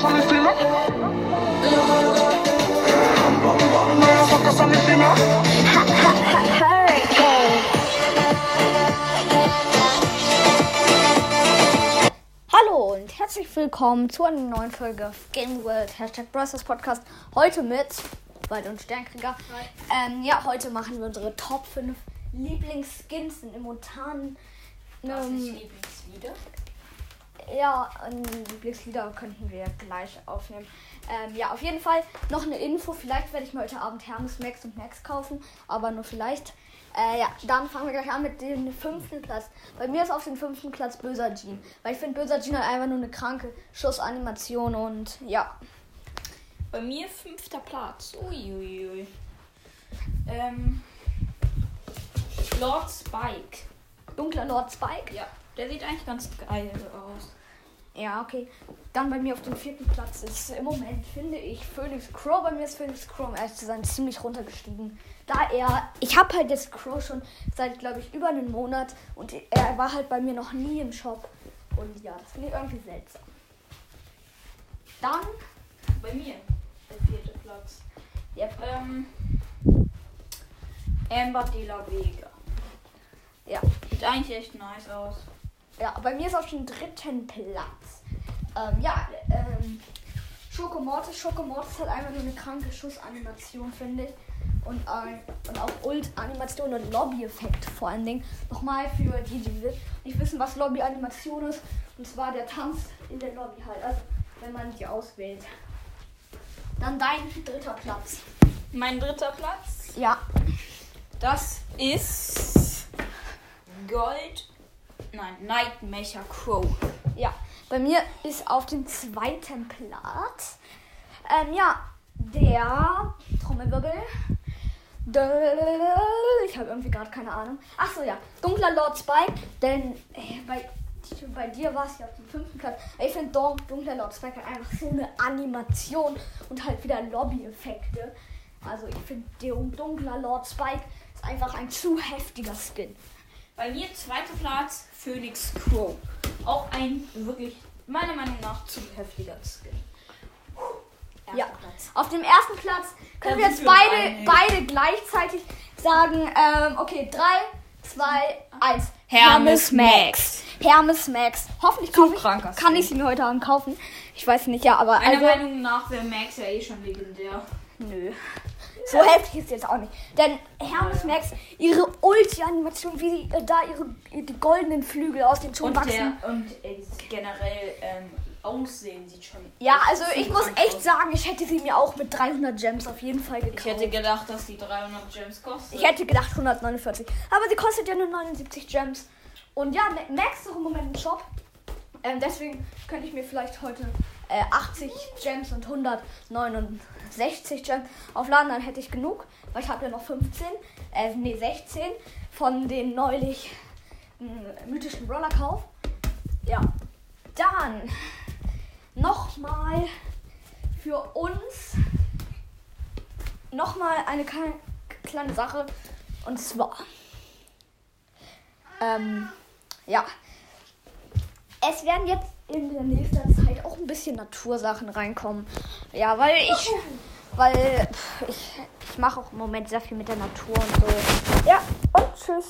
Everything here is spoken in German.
Hallo und herzlich willkommen zu einer neuen Folge auf Game World Hashtag Browsers Podcast. Heute mit Wald und Sternkrieger. Ähm, ja, heute machen wir unsere Top 5 Lieblingsskins in momentanen. Ähm, Lieblingslieder? Ja, Lieblingslieder könnten wir gleich aufnehmen. Ähm, ja, auf jeden Fall noch eine Info. Vielleicht werde ich mir heute Abend Hermes Max und Max kaufen, aber nur vielleicht. Äh, ja, dann fangen wir gleich an mit dem fünften Platz. Bei mir ist auf dem fünften Platz Böser Jean. Weil ich finde, Böser Jean hat einfach nur eine kranke Schussanimation und ja. Bei mir fünfter Platz. Uiuiui. Ähm. Lord Spike. Dunkler Lord Spike. Ja, der sieht eigentlich ganz geil aus. Ja, okay. Dann bei mir auf dem vierten Platz ist im Moment, finde ich, Phoenix Crow. Bei mir ist Phoenix Crow, um ehrlich zu sein, ziemlich runtergestiegen. Da er, ich habe halt jetzt Crow schon seit, glaube ich, über einem Monat und er war halt bei mir noch nie im Shop. Und ja, das finde ich irgendwie seltsam. Dann, Bei mir der vierte Platz. Yep. Ähm. Amber de la Vega. ja, Sieht eigentlich echt nice aus. Ja, bei mir ist auf dem dritten Platz. Ähm, ja, ähm, Schokomortis. Schokomortis hat einfach nur eine kranke Schussanimation, finde ich. Und, äh, und auch Ult-Animation und Lobby-Effekt vor allen Dingen. Nochmal für die, die nicht wissen, was Lobby-Animation ist. Und zwar der Tanz in der Lobby halt. Also, wenn man die auswählt. Dann dein dritter Platz. Mein dritter Platz. Ja. Das ist. Gold. Nein, Nightmecher Crow. Ja. Bei mir ist auf dem zweiten Platz. Ähm, ja, der Trommelwirbel. Ich habe irgendwie gerade keine Ahnung. Ach so, ja. Dunkler Lord Spike. Denn äh, bei, bei dir war es ja auf dem fünften Platz. Ich finde Dunkler Lord Spike hat einfach so eine Animation und halt wieder Lobby-Effekte. Also ich finde, Dunkler Lord Spike ist einfach ein zu heftiger Skin. Bei mir zweiter Platz Phoenix Crow. Auch ein wirklich, meiner Meinung nach, zu heftiger Skin. Erster Ja. Platz. Auf dem ersten Platz können Da wir jetzt beide, beide gleichzeitig sagen, ähm, okay, 3, 2, 1. Hermes Max. Hermes Max. Hoffentlich kaufe ich, kann ich sie mir heute Abend kaufen. Ich weiß nicht, ja, aber Meiner also, Meinung nach wäre Max ja eh schon legendär. nö. So heftig ist jetzt auch nicht. Denn Hermes Max, ihre Ulti-Animation, wie sie äh, da ihre, die goldenen Flügel aus dem Ton Und, wachsen. der, und äh, generell ähm, Aussehen sieht schon. Ja, also ich muss echt aus. sagen, ich hätte sie mir auch mit 300 Gems auf jeden Fall gekauft. Ich hätte gedacht, dass die 300 Gems kostet. Ich hätte gedacht 149. Aber sie kostet ja nur 79 Gems. Und ja, Ma- Max ist auch im Moment im Shop. Ähm, deswegen könnte ich mir vielleicht heute äh, 80 Gems und 169 Gems aufladen. Dann hätte ich genug. Weil ich habe ja noch 15, äh, nee 16 von den neulich mh, mythischen Brawler-Kauf. Ja. Dann nochmal für uns nochmal eine kleine, kleine Sache. Und zwar, ähm, ja, es werden jetzt in der nächsten Zeit auch ein bisschen Natursachen reinkommen. Ja, weil ich, weil ich, ich mache auch im Moment sehr viel mit der Natur und so. Ja, und tschüss.